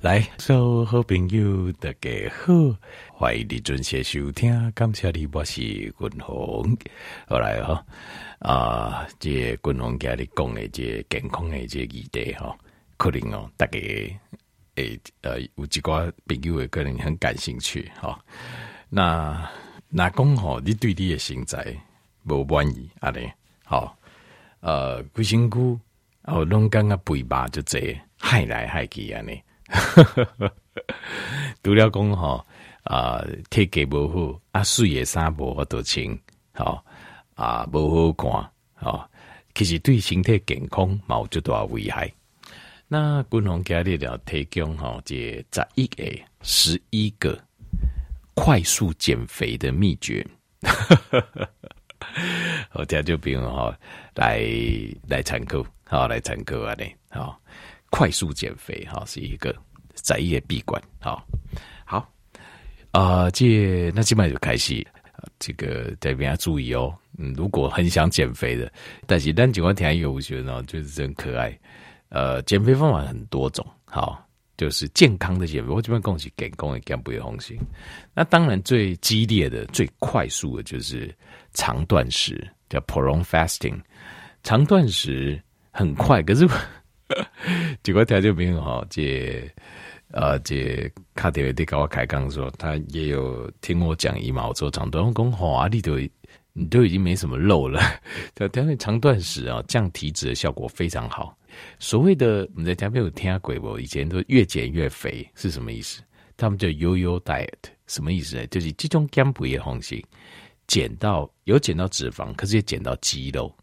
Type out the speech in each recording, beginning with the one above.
来，所有好朋友大家好，欢迎你准时收听，感谢你，我是君鸿。好来哈、哦，啊，这君鸿家里讲的这健康的这议题哈，可能哦，大家诶呃有几个朋友会可能很感兴趣哈、那那讲吼，你对你的身材无满意啊？咧，好，呃，规身躯哦，拢感觉肥肉就这害来害去啊？呢。除了讲吼啊，体格无好啊，水也衫无法度穿，吼啊，无好看，吼，其实对身体健康冇最大危害。那君鸿今日要提供吼，这十一个十一个快速减肥的秘诀。好，这样就不用吼来来参考，好来参考啊，呢，好。快速减肥哈是一个宅业闭关好，好啊、这那基本上就开始，这个大家要注意哦。嗯，如果很想减肥的，但是但情况挺有趣的，就是真可爱。呃，减肥方法很多种，好，就是健康的减肥。我这边恭喜给公也干不会红心。那当然最激烈的、最快速的就是长断食，叫 prolong fasting。长断食很快，可是。结果条件没有好，这呃，这卡迪维蒂跟我开讲说，他也有听我讲一毛做长断，我讲好啊，你都你都已经没什么肉了，他他那长断食啊，降体脂的效果非常好。所谓的你在家没有听过不？以前都越减越肥是什么意思？他们叫 Yo-Yo Diet，什么意思呢？就是这种减肥的方式，减到有减到脂肪，可是也减到肌肉。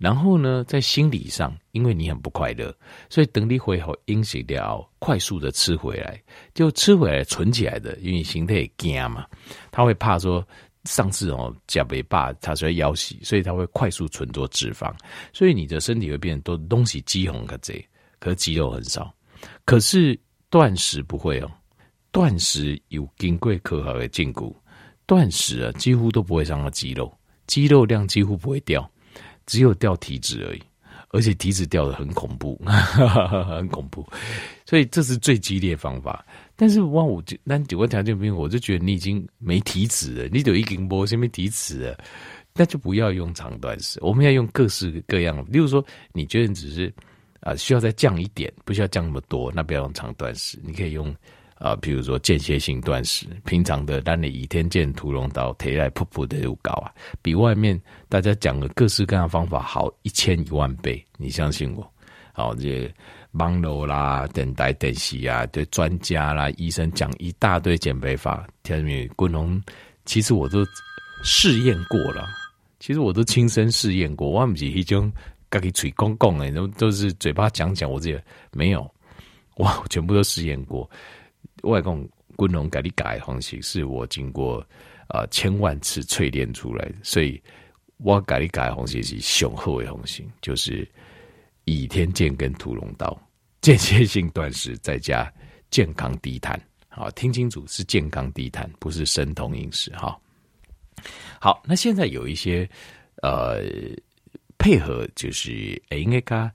然后呢，在心理上，因为你很不快乐，所以等你回好饮食掉，快速的吃回来，就吃回来存起来的，因为心态惊嘛，他会怕说上次哦加肥爸他说要死，所以他会快速存做脂肪，所以你的身体会变多东西肌红可这，可是肌肉很少。可是断食不会哦，断食有经过科学的禁锢，断食啊几乎都不会伤到肌肉，肌肉量几乎不会掉。只有掉体脂而已，而且体脂掉的很恐怖，很恐怖，所以这是最激烈方法。但是万五就那九个条件不行，我就觉得你已经没体脂了，你都已经没什么体脂了，那就不要用长断食。我们要用各式各样，例如说，你觉得只是啊、需要再降一点，不需要降那么多，那不要用长断食，你可以用。啊，比如说间歇性断食，平常的让你倚天剑屠龙刀，提来噗噗的又高啊，比外面大家讲的各式各样方法好一千一万倍，你相信我？好，这些忙碌啦、等待等息啊，对专家啦、医生讲一大堆减肥法，天明君鸿，其实我都试验过了，其实我都亲身试验过，我不是一种自己嘴讲讲的，都都是嘴巴讲讲，我自己没有，哇，我全部都试验过。外公君鸿给你改的方式，是我经过啊、千万次淬炼出来的，所以我给你改的方式是雄厚的方式，就是倚天剑跟屠龙刀，间歇性断食再加健康低碳。好，听清楚，是健康低碳，不是生酮饮食。哈，好，那现在有一些呃配合，就是诶应该加。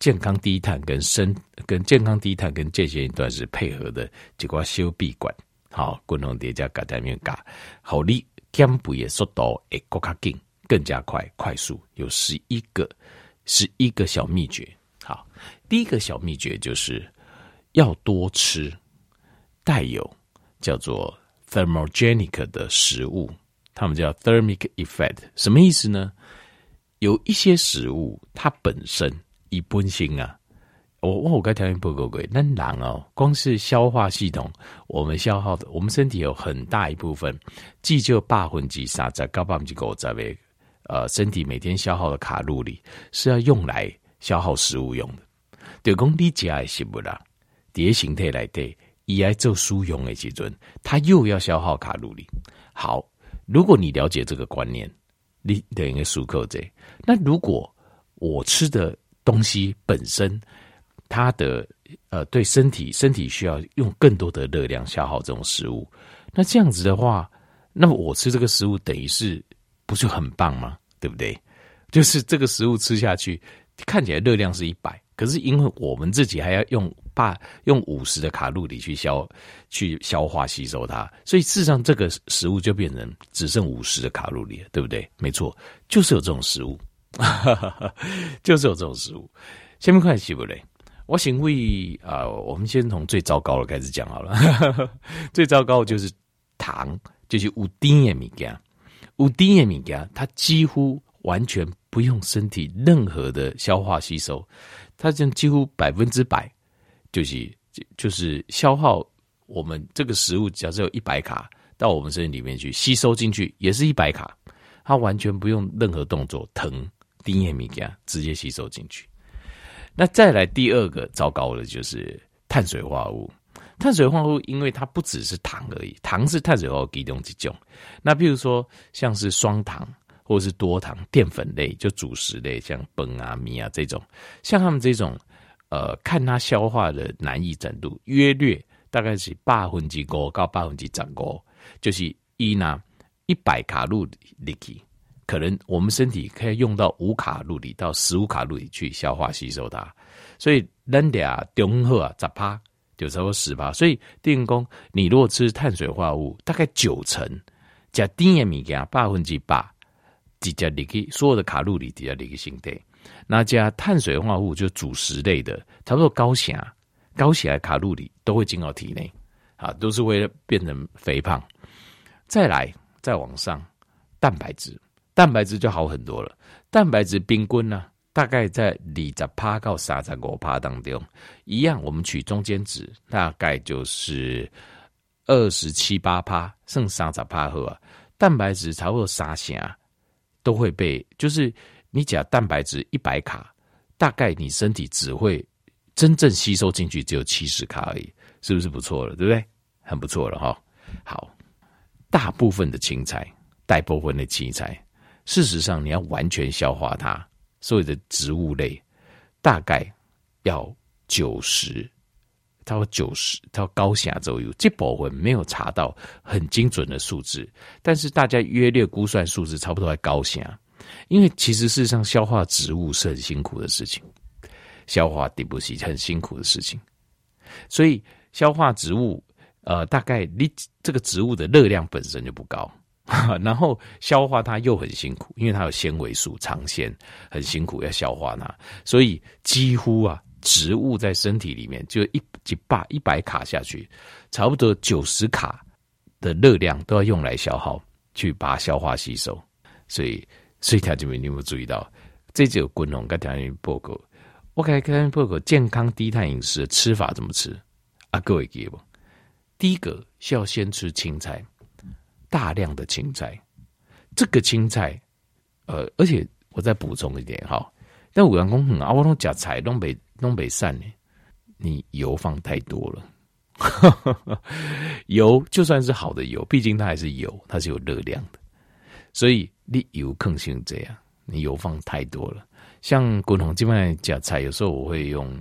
健康低碳跟生跟健康低碳跟间歇性断食配合的结果，修闭管好，共同叠加改单元加，好你减肥的速度会更加紧，更加快快速。有十一个十一个小秘诀。好，第一个小秘诀就是要多吃带有叫做 thermogenic 的食物，他们叫 thermic effect，什么意思呢？有一些食物它本身。一般性啊，我我我该条件不够贵，那难哦。光是消化系统，我们消耗的，我们身体有很大一部分，既就八分之三在高百分之五在为呃身体每天消耗的卡路里是要用来消耗食物用的。对公你家的食物啦，叠形态来对，伊爱做输用的基准，它又要消耗卡路里。好，如果你了解这个观念，你等于漱口者。那如果我吃的东西本身，它的呃，对身体身体需要用更多的热量消耗这种食物，那这样子的话，那么我吃这个食物等于是不是很棒吗？对不对？就是这个食物吃下去看起来热量是一百，可是因为我们自己还要用把用五十的卡路里去消去消化吸收它，所以事实上这个食物就变成只剩五十的卡路里了，对不对？没错，就是有这种食物，就是有这种食物。下面看起不嘞？我先为啊，我们先从最糟糕的开始讲好了。最糟糕的就是糖，就是有甜的物件，有甜的物件，它几乎完全不用身体任何的消化吸收。它就几乎百分之百，就是就是消耗我们这个食物，假设有一百卡到我们身体里面去吸收进去，也是一百卡，它完全不用任何动作，疼低盐米加直接吸收进去。那再来第二个糟糕的就是碳水化合物，碳水化合物因为它不只是糖而已，糖是碳水化合物其中一种。那比如说像是双糖。或是多糖淀粉类，就主食类，像苯啊、米啊这种，像他们这种，呃，看它消化的难易程度，约略大概是八分之五到八分之十五，就是一呢一百卡路里，可能我们身体可以用到五卡路里到十五卡路里去消化吸收它，所以咱俩中和啊，十趴就差不多十趴，所以电工，你如果吃碳水化合物，大概九成加低盐米加百分之八。直接里去所有的卡路里直接里去身体，那加碳水化合物就主食类的，差不多高血压、高血压卡路里都会进到体内，啊，都是为了变成肥胖。再来再往上，蛋白质，蛋白质就好很多了。蛋白质冰棍呢，大概在二十趴到三十五趴当中，一样我们取中间值，大概就是二十七八趴，剩三十趴后啊，蛋白质差不多三成。都会被，就是你讲蛋白质一百卡，大概你身体只会真正吸收进去只有七十卡而已，是不是不错了？对不对？很不错了哈。好，大部分的青菜，大部分的青菜，事实上你要完全消化它，所有的植物类大概要九十。到九十，到高下左右，这部分没有查到很精准的数字，但是大家约略估算数字差不多在高下，因为其实事实上消化植物是很辛苦的事情，消化底部是很辛苦的事情，所以消化植物，呃，大概你这个植物的热量本身就不高，然后消化它又很辛苦，因为它有纤维素、长纤，很辛苦要消化它，所以几乎啊。植物在身体里面就一几百一百卡下去，差不多九十卡的热量都要用来消耗，去把它消化吸收。所以，所以条件你有没有注意到？这就有滚龙跟条件报告。我给条件报告健康低碳饮食的吃法怎么吃啊？各位记不？第一个需要先吃青菜，大量的青菜。这个青菜，呃，而且我再补充一点哈。但有人讲很啊，我拢食菜拢袂拢袂散呢，你油放太多了。油就算是好的油，毕竟它还是油，它是有热量的。所以你油更性这样，你油放太多了。像滚红基本上夹菜，有时候我会用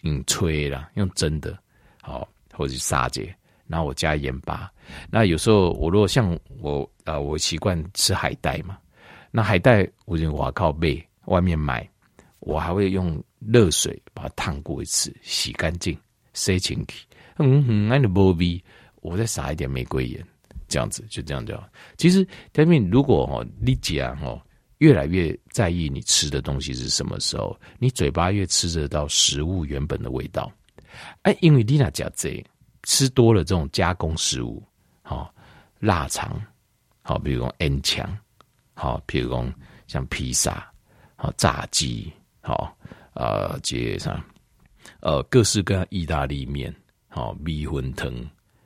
用吹啦，用蒸的，好或者是沙姐，然后我加盐巴。那有时候我如果像我啊、我习惯吃海带嘛，那海带我就我靠背。外面买，我还会用热水把它烫过一次，洗干净，塞进去。嗯哼，那你不必，我再撒一点玫瑰盐，这样子就这样就好。其实，天命，如果哦，你讲哦，越来越在意你吃的东西是什么时候，你嘴巴越吃得到食物原本的味道。哎，因为你那讲这吃多了这种加工食物，好腊肠，好，比如讲 N 强，好，比如讲像披萨。好，炸鸡，好，呃，接上，呃，各式各样意大利面，好，米粉汤，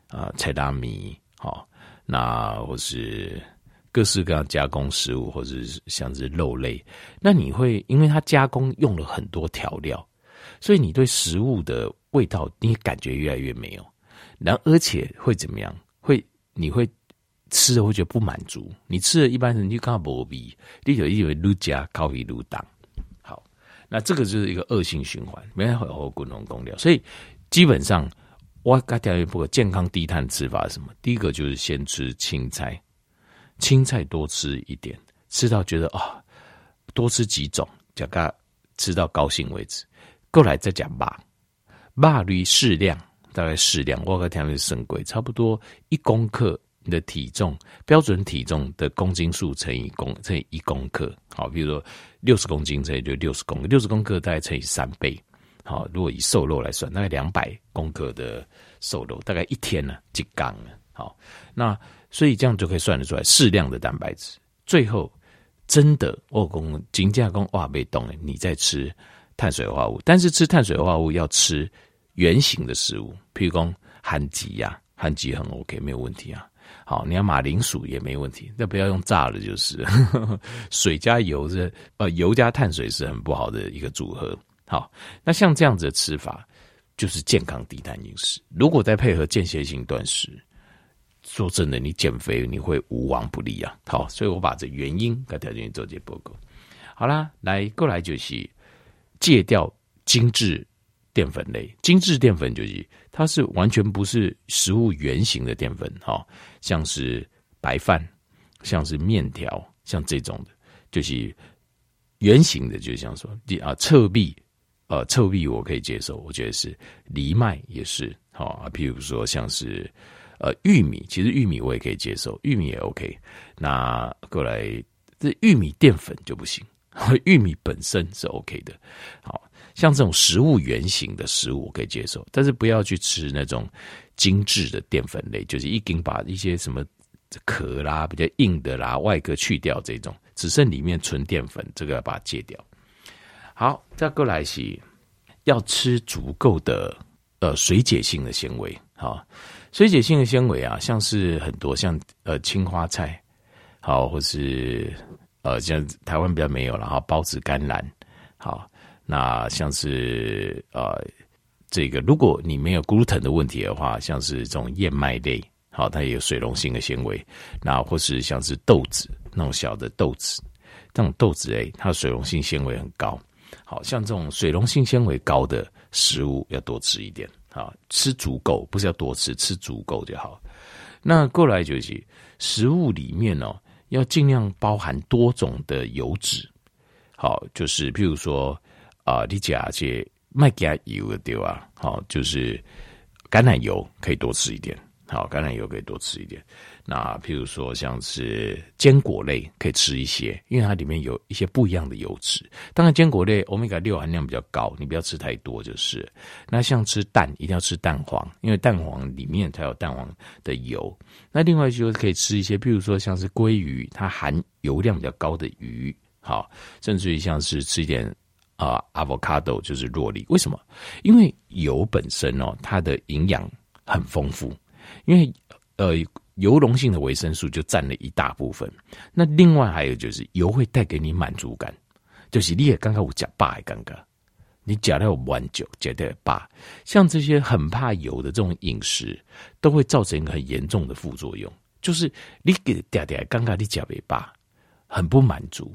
啊，菜大米，好，那或是各式各样加工食物，或者是像是肉类，那你会因为它加工用了很多调料，所以你对食物的味道你感觉越来越没有，然后而且会怎么样？会你会。吃了会觉得不满足，你吃了一般人就看不比，你就以为愈加高于愈当。好，那这个就是一个恶性循环，没办法好好滚龙公料。所以基本上，我刚调一个健康低碳吃法是什么？第一个就是先吃青菜，青菜多吃一点，吃到觉得啊、哦，多吃几种，讲个吃到高兴为止。过来再讲吧，肉类适量，大概适量，我个听的是贵，差不多一公克的体重，标准体重的公斤数乘以公乘以一公克，好，比如说六十公斤，这也就六十公克，六十公克大概乘以三倍，好，如果以瘦肉来算，大概两百公克的瘦肉，大概一天呢就缸了，好，那所以这样就可以算得出来适量的蛋白质，最后真的我讲金价讲哇被动了，你在吃。碳水化合物，但是吃碳水化合物要吃圆形的食物，譬如说番薯呀，番薯很 OK，没有问题啊。好，你要马铃薯也没问题，但不要用炸的，就是 水加油是呃油加碳水是很不好的一个组合。好，那像这样子的吃法就是健康低碳饮食。如果再配合间歇性断食，说真的，你减肥你会无往不利啊。好，所以我把这原因跟条件做这报告。好啦，来过来就是。戒掉精致淀粉类，精致淀粉就是它是完全不是食物原型的淀粉，哈，像是白饭，像是面条，像这种的，就是原型的，就像说第啊，侧壁，呃，侧壁我可以接受，我觉得是藜麦也是，好啊，譬如说像是呃玉米，其实玉米我也可以接受，玉米也 OK，那过来这玉米淀粉就不行。玉米本身是 OK 的，好像这种食物原型的食物可以接受，但是不要去吃那种精致的淀粉类，就是已经把一些什么壳啦、比较硬的啦、外壳去掉，这种只剩里面纯淀粉，这个要把它戒掉。好，再过来是要吃足够的呃水解性的纤维，好，水解性的纤维啊，像是很多像呃青花菜，好或是。呃，像台湾比较没有，然后孢子甘蓝，好，那像是呃，这个如果你没有 gluten 的问题的话，像是这种燕麦类，好，它也有水溶性的纤维，那或是像是豆子那种小的豆子，这种豆子类，它的水溶性纤维很高，好像这种水溶性纤维高的食物要多吃一点，好，吃足够，不是要多吃，吃足够就好。那过来就是食物里面哦。要尽量包含多种的油脂，好，就是譬如说啊、你加些麦加油的对吧？好，就是橄榄油可以多吃一点，好，橄榄油可以多吃一点。那譬如说像是坚果类可以吃一些，因为它里面有一些不一样的油脂。当然，坚果类欧米伽六含量比较高，你不要吃太多就是。那像吃蛋，一定要吃蛋黄，因为蛋黄里面才有蛋黄的油。那另外就是可以吃一些，譬如说像是鲑鱼，它含油量比较高的鱼，好，甚至于像是吃一点啊、avocado 就是酪梨。为什么？因为油本身哦，它的营养很丰富，因为呃油溶性的维生素就占了一大部分。那另外还有就是油会带给你满足感，就是你也刚刚我讲爸也刚刚。你讲的有蛮久，讲的吧，像这些很怕油的这种饮食，都会造成一个很严重的副作用，就是你给嗲嗲刚刚你讲的吧，很不满足，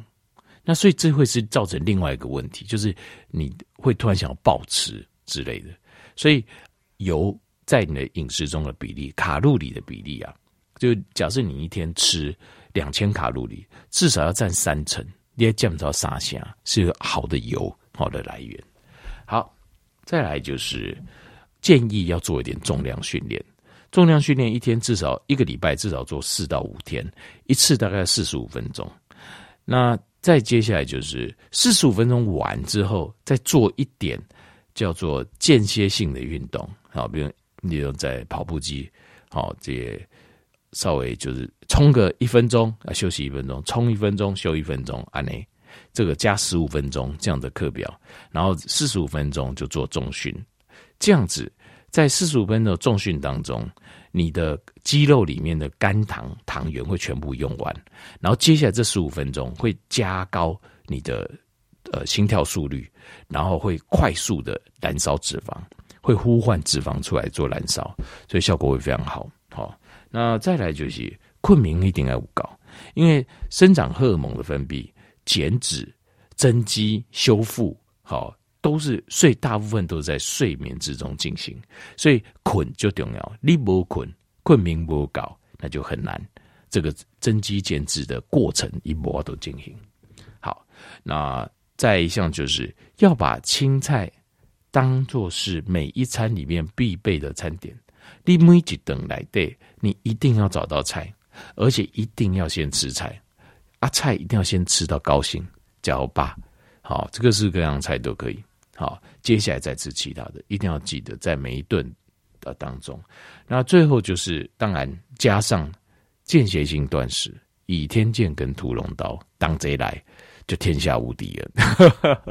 那所以这会是造成另外一个问题，就是你会突然想要暴吃之类的，所以油在你的饮食中的比例，卡路里的比例啊，就假设你一天吃两千卡路里，至少要占三成，你也见不到沙下是一个好的油，好的来源。好，再来就是建议要做一点重量训练。重量训练一天至少一个礼拜至少做四到五天，一次大概四十五分钟。那再接下来就是四十五分钟完之后，再做一点叫做间歇性的运动。好，比如你用在跑步机，好，这稍微就是冲个一分钟啊，休息一分钟，冲一分钟，休一分钟，按呢。这个加十五分钟这样的课表，然后四十五分钟就做重训，这样子在四十五分钟的重训当中，你的肌肉里面的肝糖糖原会全部用完，然后接下来这十五分钟会加高你的呃心跳速率，然后会快速的燃烧脂肪，会呼唤脂肪出来做燃烧，所以效果会非常好。好，那再来就是困眠一定要高，因为生长荷尔蒙的分泌。减脂、增肌、修复，好，都是睡，大部分都是在睡眠之中进行，所以困就重要。你不困，困眠不高，那就很难。这个增肌减脂的过程一波都进行。好，那再一项就是要把青菜、当做是每一餐里面必备的餐点。你每一顿来对，你一定要找到菜，而且一定要先吃菜。啊，菜一定要先吃到高兴，叫爸。好，这个是各样菜都可以。好，接下来再吃其他的，一定要记得在每一顿的当中。那最后就是，当然加上间歇性断食，倚天剑跟屠龙刀，当贼来就天下无敌了。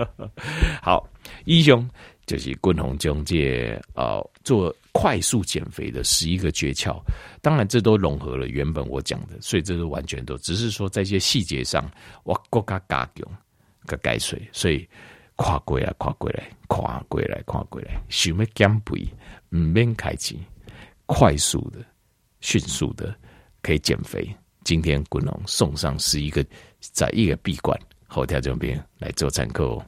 好，一雄就是滚红中介呃做快速减肥的十一个诀窍。当然，这都融合了原本我讲的，所以这是完全都只是说在一些细节上，我更加加强、个解水，所以。跨过来，跨过来，跨过来，跨过来，想要减肥，唔免开机，快速的、迅速的可以减肥。今天滚龙送上十一个在一个闭关，后条这边来做参考哦。